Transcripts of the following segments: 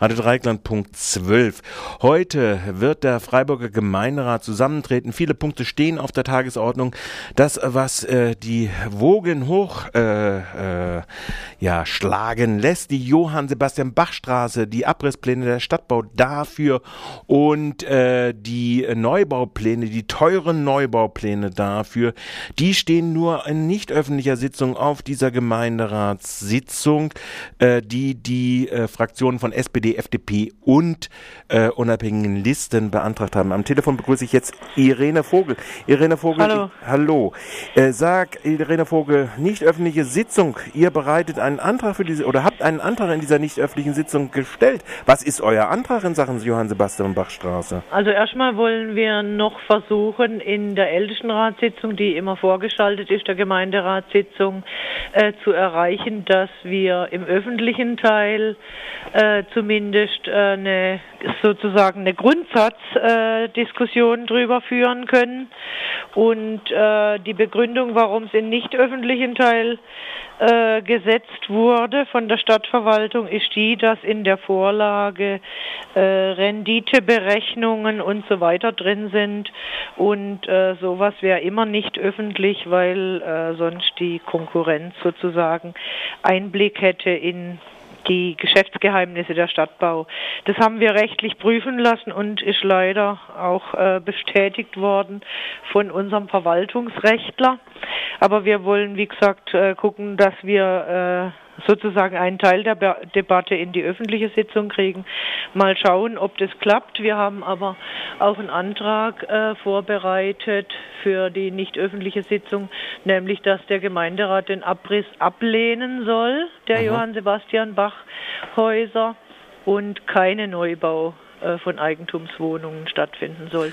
Radio Dreikland Punkt 12. Heute wird der Freiburger Gemeinderat zusammentreten. Viele Punkte stehen auf der Tagesordnung. Das, was äh, die Wogen hoch äh, äh, ja, schlagen lässt, die Johann Sebastian Bach Straße, die Abrisspläne der Stadtbau dafür und äh, die Neubaupläne, die teuren Neubaupläne dafür, die stehen nur in nicht öffentlicher Sitzung auf dieser Gemeinderatssitzung, äh, die die äh, Fraktionen von SPD, FDP und äh, unabhängigen Listen beantragt haben. Am Telefon begrüße ich jetzt Irene Vogel. Irene Vogel, hallo. Ich, hallo. Äh, sag Irene Vogel, nicht öffentliche Sitzung. Ihr bereitet einen Antrag für diese oder habt einen Antrag in dieser nicht öffentlichen Sitzung gestellt. Was ist euer Antrag in Sachen Johann Sebastian Bach Straße? Also erstmal wollen wir noch versuchen, in der Ältestenratssitzung, die immer vorgeschaltet ist, der Gemeinderatssitzung, äh, zu erreichen, dass wir im öffentlichen Teil äh, zumindest äh, eine sozusagen eine Grundsatzdiskussion drüber führen können. Und äh, die Begründung, warum es im nicht öffentlichen Teil äh, gesetzt wurde von der Stadtverwaltung, ist die, dass in der Vorlage Renditeberechnungen und so weiter drin sind. Und sowas wäre immer nicht öffentlich, weil sonst die Konkurrenz sozusagen Einblick hätte in die Geschäftsgeheimnisse der Stadtbau. Das haben wir rechtlich prüfen lassen und ist leider auch äh, bestätigt worden von unserem Verwaltungsrechtler. Aber wir wollen, wie gesagt, äh, gucken, dass wir äh, sozusagen einen Teil der Be Debatte in die öffentliche Sitzung kriegen. Mal schauen, ob das klappt. Wir haben aber auch einen Antrag äh, vorbereitet für die nicht öffentliche Sitzung, nämlich dass der Gemeinderat den Abriss ablehnen soll, der mhm. Johann Sebastian Bach Häuser und keine Neubau äh, von Eigentumswohnungen stattfinden soll.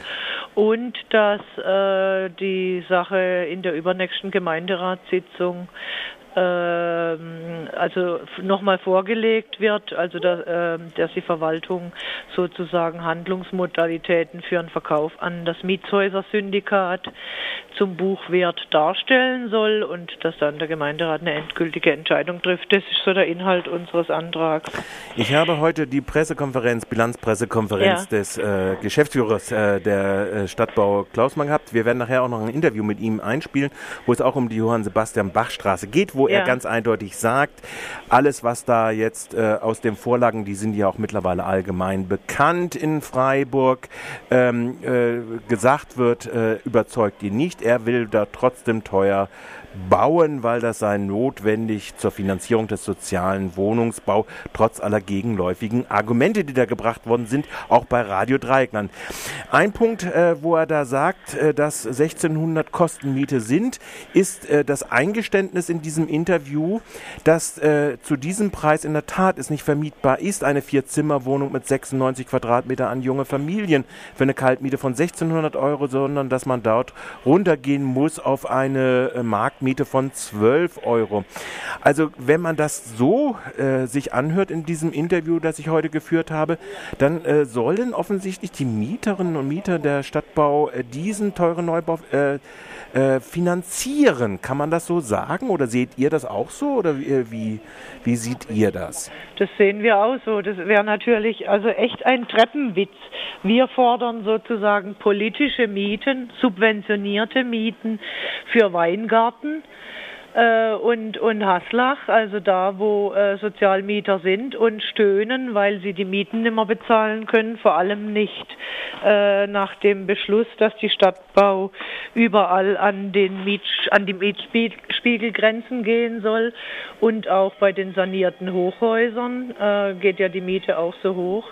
Und dass äh, die Sache in der übernächsten Gemeinderatssitzung also nochmal vorgelegt wird, also dass, äh, dass die Verwaltung sozusagen Handlungsmodalitäten für einen Verkauf an das Mietshäuser-Syndikat zum Buchwert darstellen soll und dass dann der Gemeinderat eine endgültige Entscheidung trifft. Das ist so der Inhalt unseres Antrags. Ich habe heute die Pressekonferenz, Bilanzpressekonferenz ja. des äh, Geschäftsführers äh, der äh, Stadtbau Klausmann gehabt. Wir werden nachher auch noch ein Interview mit ihm einspielen, wo es auch um die Johann Sebastian Bach Straße geht, wo ja. er ganz eindeutig sagt, alles, was da jetzt äh, aus den Vorlagen, die sind ja auch mittlerweile allgemein bekannt in Freiburg, ähm, äh, gesagt wird, äh, überzeugt ihn nicht. Er will da trotzdem teuer bauen, weil das sei notwendig zur Finanzierung des sozialen Wohnungsbau, trotz aller gegenläufigen Argumente, die da gebracht worden sind, auch bei Radio Dreieckland. Ein Punkt, äh, wo er da sagt, äh, dass 1600 Kostenmiete sind, ist äh, das Eingeständnis in diesem Interview, dass äh, zu diesem Preis in der Tat es nicht vermietbar ist, eine Vierzimmerwohnung mit 96 Quadratmeter an junge Familien für eine Kaltmiete von 1600 Euro, sondern dass man dort runtergehen muss auf eine äh, Markt Miete von 12 Euro. Also wenn man das so äh, sich anhört in diesem Interview, das ich heute geführt habe, dann äh, sollen offensichtlich die Mieterinnen und Mieter der Stadtbau äh, diesen teuren Neubau äh, äh, finanzieren. Kann man das so sagen oder seht ihr das auch so oder äh, wie, wie seht ihr das? Das sehen wir auch so. Das wäre natürlich also echt ein Treppenwitz. Wir fordern sozusagen politische Mieten, subventionierte Mieten für Weingarten äh, und, und Haslach, also da, wo äh, Sozialmieter sind und stöhnen, weil sie die Mieten nicht mehr bezahlen können, vor allem nicht äh, nach dem Beschluss, dass die Stadtbau überall an, den Miet, an die Mietspiegelgrenzen gehen soll und auch bei den sanierten Hochhäusern äh, geht ja die Miete auch so hoch.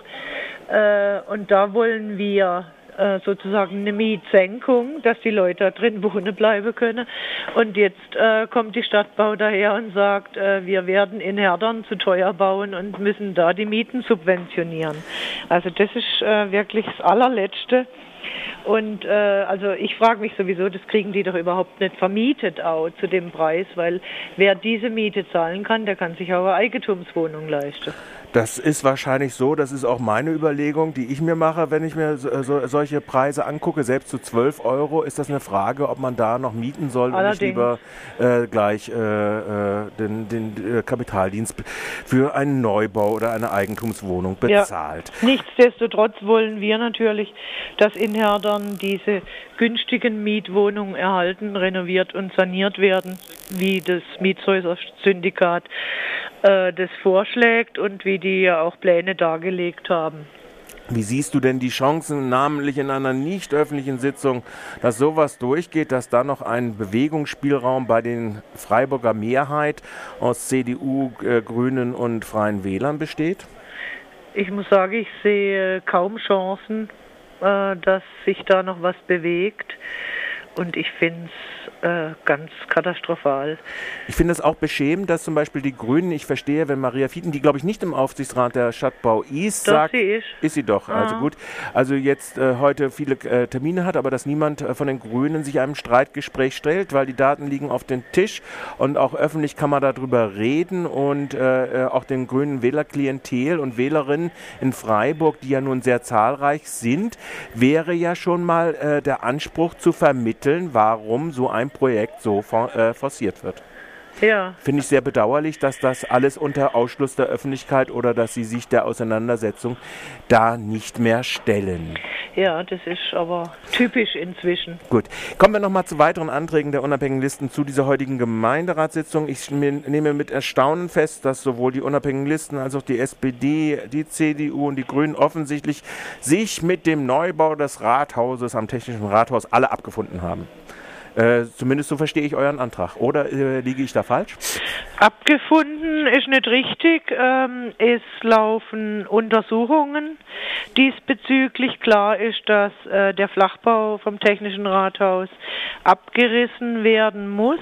Äh, und da wollen wir äh, sozusagen eine Mietsenkung, dass die Leute da drin wohnen bleiben können. Und jetzt äh, kommt die Stadtbau daher und sagt, äh, wir werden in Herdern zu teuer bauen und müssen da die Mieten subventionieren. Also das ist äh, wirklich das allerletzte. Und äh, also ich frage mich sowieso, das kriegen die doch überhaupt nicht vermietet auch zu dem Preis, weil wer diese Miete zahlen kann, der kann sich auch eine Eigentumswohnung leisten. Das ist wahrscheinlich so, das ist auch meine Überlegung, die ich mir mache, wenn ich mir so, so, solche Preise angucke. Selbst zu 12 Euro ist das eine Frage, ob man da noch mieten soll Allerdings. und nicht lieber äh, gleich äh, äh den, den äh, Kapitaldienst für einen Neubau oder eine Eigentumswohnung bezahlt. Ja. Nichtsdestotrotz wollen wir natürlich, dass in Herdern diese günstigen Mietwohnungen erhalten, renoviert und saniert werden, wie das Mietshäuser-Syndikat äh, das vorschlägt und wie die ja auch Pläne dargelegt haben. Wie siehst du denn die Chancen, namentlich in einer nicht öffentlichen Sitzung, dass sowas durchgeht, dass da noch ein Bewegungsspielraum bei den Freiburger Mehrheit aus CDU, äh, Grünen und Freien Wählern besteht? Ich muss sagen, ich sehe kaum Chancen, äh, dass sich da noch was bewegt. Und ich finde es äh, ganz katastrophal. Ich finde es auch beschämend, dass zum Beispiel die Grünen, ich verstehe, wenn Maria Fieten, die glaube ich nicht im Aufsichtsrat der Stadtbau East doch, sagt, sie ist. ist sie doch, also ah. also gut, also jetzt äh, heute viele äh, Termine hat, aber dass niemand äh, von den Grünen sich einem Streitgespräch stellt, weil die Daten liegen auf dem Tisch und auch öffentlich kann man darüber reden und äh, auch den grünen Wählerklientel und Wählerinnen in Freiburg, die ja nun sehr zahlreich sind, wäre ja schon mal der Anspruch zu vermitteln, vermitteln, warum so ein Projekt so äh, forciert wird. Ja. Finde ich sehr bedauerlich, dass das alles unter Ausschluss der Öffentlichkeit oder dass sie sich der Auseinandersetzung da nicht mehr stellen. Ja, das ist aber typisch inzwischen. Gut. Kommen wir nochmal zu weiteren Anträgen der unabhängigen Listen zu dieser heutigen Gemeinderatssitzung. Ich nehme mit Erstaunen fest, dass sowohl die unabhängigen Listen als auch die SPD, die CDU und die Grünen offensichtlich sich mit dem Neubau des Rathauses am Technischen Rathaus alle abgefunden haben. Äh, zumindest so verstehe ich euren Antrag. Oder äh, liege ich da falsch? Abgefunden ist nicht richtig. Ähm, es laufen Untersuchungen diesbezüglich. Klar ist, dass äh, der Flachbau vom Technischen Rathaus abgerissen werden muss.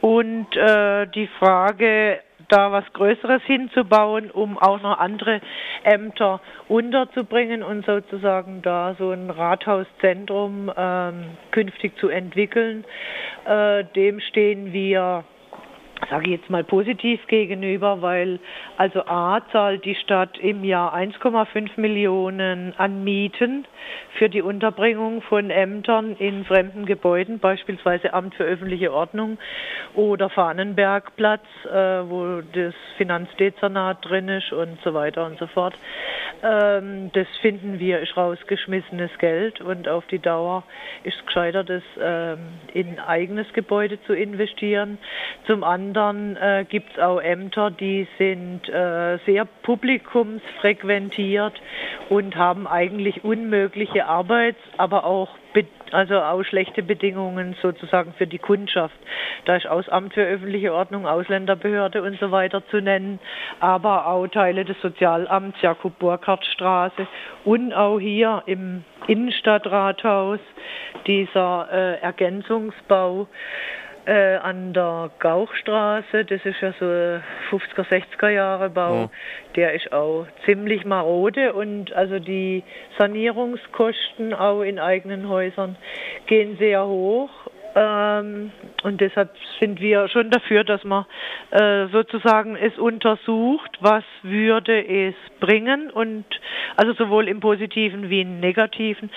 Und äh, die Frage, da was Größeres hinzubauen, um auch noch andere Ämter unterzubringen und sozusagen da so ein Rathauszentrum ähm, künftig zu entwickeln. Äh, dem stehen wir sage ich jetzt mal positiv gegenüber, weil also A zahlt die Stadt im Jahr 1,5 Millionen an Mieten für die Unterbringung von Ämtern in fremden Gebäuden, beispielsweise Amt für öffentliche Ordnung oder Fahnenbergplatz, äh, wo das Finanzdezernat drin ist und so weiter und so fort. Ähm, das finden wir ist rausgeschmissenes Geld und auf die Dauer ist es das ähm, in eigenes Gebäude zu investieren. Zum anderen äh, gibt es auch Ämter, die sind äh, sehr publikumsfrequentiert und haben eigentlich unmögliche Arbeits-, aber auch also auch schlechte Bedingungen sozusagen für die Kundschaft. Da ist aus Amt für öffentliche Ordnung, Ausländerbehörde und so weiter zu nennen, aber auch Teile des Sozialamts, Jakob Burkhardt Straße und auch hier im Innenstadtrathaus dieser äh, Ergänzungsbau äh, an der Gauchstraße, das ist ja so 50er, 60er Jahre Bau, ja. der ist auch ziemlich marode und also die Sanierungskosten auch in eigenen Häusern gehen sehr hoch ähm, und deshalb sind wir schon dafür, dass man äh, sozusagen es untersucht, was würde es bringen und also sowohl im positiven wie im negativen.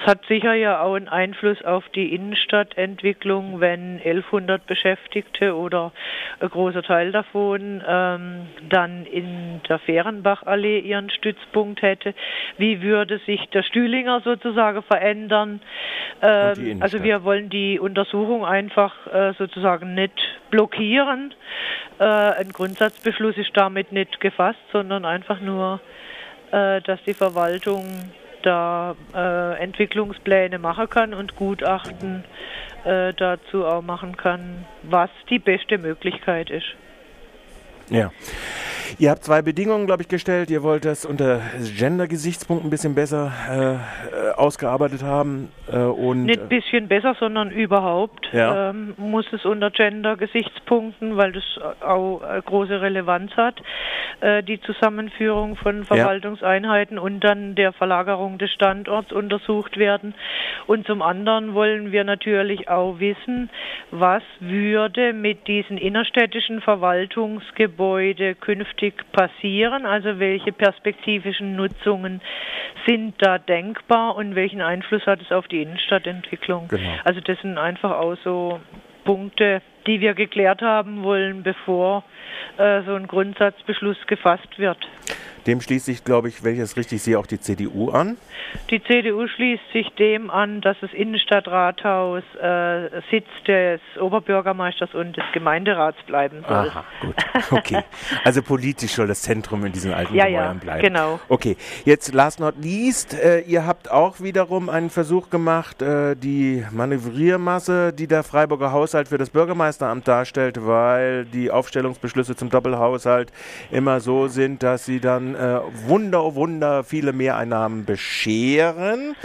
Es hat sicher ja auch einen Einfluss auf die Innenstadtentwicklung, wenn 1100 Beschäftigte oder ein großer Teil davon ähm, dann in der Fehrenbachallee ihren Stützpunkt hätte. Wie würde sich der Stühlinger sozusagen verändern? Ähm, also wir wollen die Untersuchung einfach äh, sozusagen nicht blockieren. Äh, ein Grundsatzbeschluss ist damit nicht gefasst, sondern einfach nur, äh, dass die Verwaltung da Entwicklungspläne machen kann und Gutachten dazu auch machen kann, was die beste Möglichkeit ist. Ja. Ihr habt zwei Bedingungen, glaube ich, gestellt. Ihr wollt das unter Gender-Gesichtspunkten ein bisschen besser äh, ausgearbeitet haben. Äh, und Nicht ein bisschen besser, sondern überhaupt ja. ähm, muss es unter Gender-Gesichtspunkten, weil das auch große Relevanz hat, äh, die Zusammenführung von Verwaltungseinheiten ja. und dann der Verlagerung des Standorts untersucht werden. Und zum anderen wollen wir natürlich auch wissen, was würde mit diesen innerstädtischen Verwaltungsgebäuden künftig zukünftig passieren, also welche perspektivischen Nutzungen sind da denkbar und welchen Einfluss hat es auf die Innenstadtentwicklung. Genau. Also das sind einfach auch so Punkte, die wir geklärt haben wollen, bevor äh, so ein Grundsatzbeschluss gefasst wird. Dem schließt sich, glaube ich, wenn ich es richtig sehe, auch die CDU an. Die CDU schließt sich dem an, dass das Innenstadtrathaus äh, Sitz des Oberbürgermeisters und des Gemeinderats bleiben soll. Aha, gut. Okay. Also politisch soll das Zentrum in diesen alten ja, Gebäuden bleiben. Ja, genau. Okay. Jetzt last not least, äh, ihr habt auch wiederum einen Versuch gemacht, äh, die Manövriermasse, die der Freiburger Haushalt für das Bürgermeisteramt darstellt, weil die Aufstellungsbeschlüsse zum Doppelhaushalt immer so sind, dass sie dann äh, Wunder, Wunder viele Mehreinnahmen bescheren.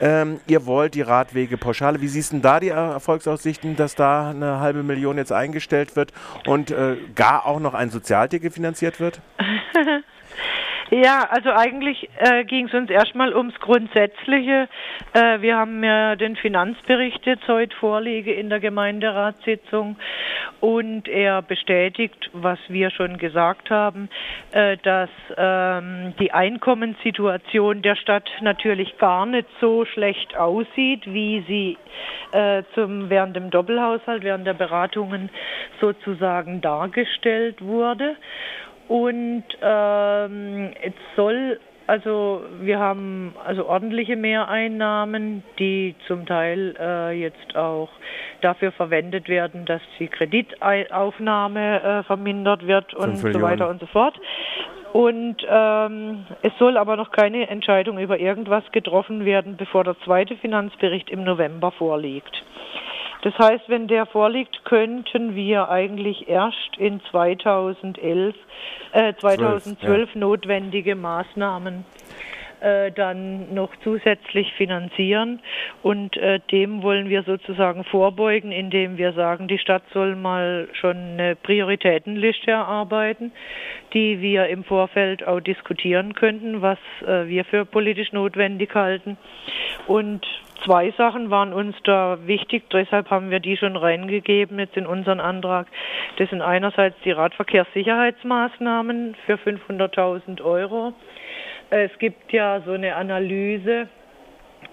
Ähm, ihr wollt die Radwege pauschale. Wie siehst du da die Erfolgsaussichten, dass da eine halbe Million jetzt eingestellt wird und äh, gar auch noch ein Sozialticket finanziert wird? Ja, also eigentlich äh, ging es uns erstmal ums Grundsätzliche. Äh, wir haben mir den Finanzbericht jetzt heute vorliege in der Gemeinderatssitzung und er bestätigt, was wir schon gesagt haben, äh, dass ähm, die Einkommenssituation der Stadt natürlich gar nicht so schlecht aussieht, wie sie äh, zum, während dem Doppelhaushalt, während der Beratungen sozusagen dargestellt wurde. Und ähm, es soll, also wir haben also ordentliche Mehreinnahmen, die zum Teil äh, jetzt auch dafür verwendet werden, dass die Kreditaufnahme äh, vermindert wird und so weiter und so fort. Und ähm, es soll aber noch keine Entscheidung über irgendwas getroffen werden, bevor der zweite Finanzbericht im November vorliegt. Das heißt, wenn der vorliegt, könnten wir eigentlich erst in 2011, äh, 2012 12, ja. notwendige Maßnahmen äh, dann noch zusätzlich finanzieren. Und äh, dem wollen wir sozusagen vorbeugen, indem wir sagen, die Stadt soll mal schon eine Prioritätenliste erarbeiten, die wir im Vorfeld auch diskutieren könnten, was äh, wir für politisch notwendig halten. Und zwei Sachen waren uns da wichtig, deshalb haben wir die schon reingegeben jetzt in unseren Antrag. Das sind einerseits die Radverkehrssicherheitsmaßnahmen für 500.000 Euro. Es gibt ja so eine Analyse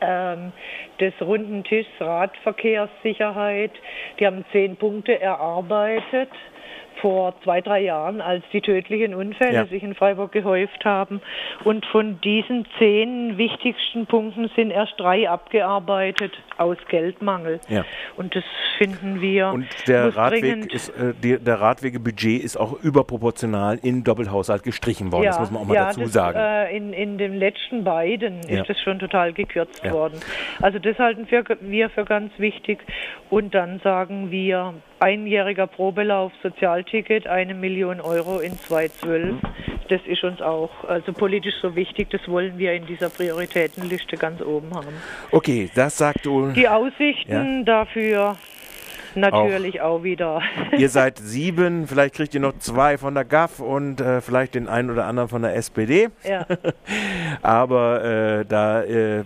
ähm, des runden Tischs Radverkehrssicherheit. Die haben zehn Punkte erarbeitet vor zwei, drei Jahren, als die tödlichen Unfälle ja. sich in Freiburg gehäuft haben. Und von diesen zehn wichtigsten Punkten sind erst drei abgearbeitet aus Geldmangel. Ja. Und das finden wir. Und der Radweg ist, äh, die, der Radwegebudget ist auch überproportional in Doppelhaushalt gestrichen worden. Ja, das muss man auch mal ja, dazu das, sagen. Äh, in, in den letzten beiden ist das schon total gekürzt worden. Also das halten wir, wir für ganz wichtig. Und dann sagen wir, einjähriger Probelauf Sozialticket, eine Million Euro in 2012. Das ist uns auch also politisch so wichtig, das wollen wir in dieser Prioritätenliste ganz oben haben. Okay, das sagt du. Die Aussichten ja. dafür natürlich auch. auch. wieder. Ihr seid sieben, vielleicht kriegt ihr noch zwei von der GAF und äh, vielleicht den einen oder anderen von der SPD. Ja. Aber äh, da äh,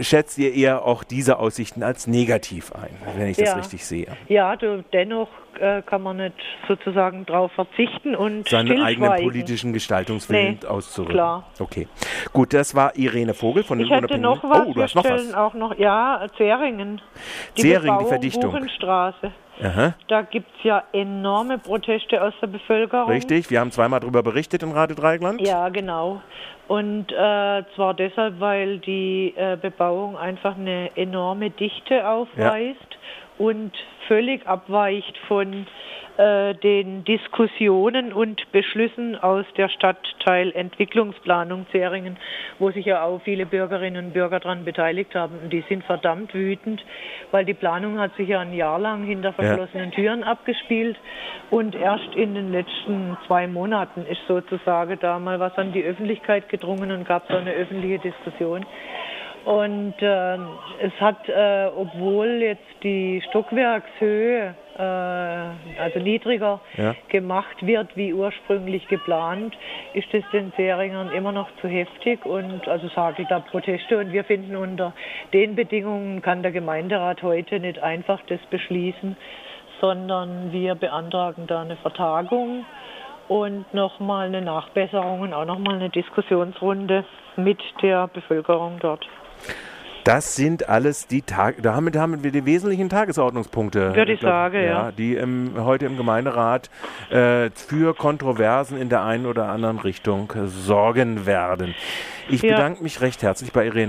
schätzt ihr eher auch diese Aussichten als negativ ein, wenn ich ja. das richtig sehe. Ja, du, dennoch äh, kann man nicht sozusagen darauf verzichten und seinen eigenen politischen Gestaltungswillen nee, auszurücken. Klar. Okay, gut, das war Irene Vogel von den Ich noch was. Oh, du hast noch was. auch noch, ja, Zeringen. Die Zeringen, die Verdichtung. Buchenstraße. Aha. Da gibt es ja enorme Proteste aus der Bevölkerung. Richtig, wir haben zweimal darüber berichtet in Radio Dreieckland. Ja, genau. Und äh, zwar deshalb, weil die äh, Bebauung einfach eine enorme Dichte aufweist ja. Und völlig abweicht von äh, den Diskussionen und Beschlüssen aus der Stadtteilentwicklungsplanung Zeringen, wo sich ja auch viele Bürgerinnen und Bürger daran beteiligt haben. Und die sind verdammt wütend, weil die Planung hat sich ja ein Jahr lang hinter verschlossenen ja. Türen abgespielt und erst in den letzten zwei Monaten ist sozusagen da mal was an die Öffentlichkeit gedrungen und gab so eine öffentliche Diskussion. Und äh, es hat, äh, obwohl jetzt die Stockwerkshöhe äh, also niedriger ja. gemacht wird wie ursprünglich geplant, ist es den Seringern immer noch zu heftig und also sagen da Proteste und wir finden unter den Bedingungen kann der Gemeinderat heute nicht einfach das beschließen, sondern wir beantragen da eine Vertagung und nochmal eine Nachbesserung und auch nochmal eine Diskussionsrunde mit der Bevölkerung dort. Das sind alles die Tage, damit haben wir die wesentlichen Tagesordnungspunkte. Würde ich, sagen, ja, ja. Die im, heute im Gemeinderat äh, für Kontroversen in der einen oder anderen Richtung sorgen werden. Ich ja. bedanke mich recht herzlich bei Irene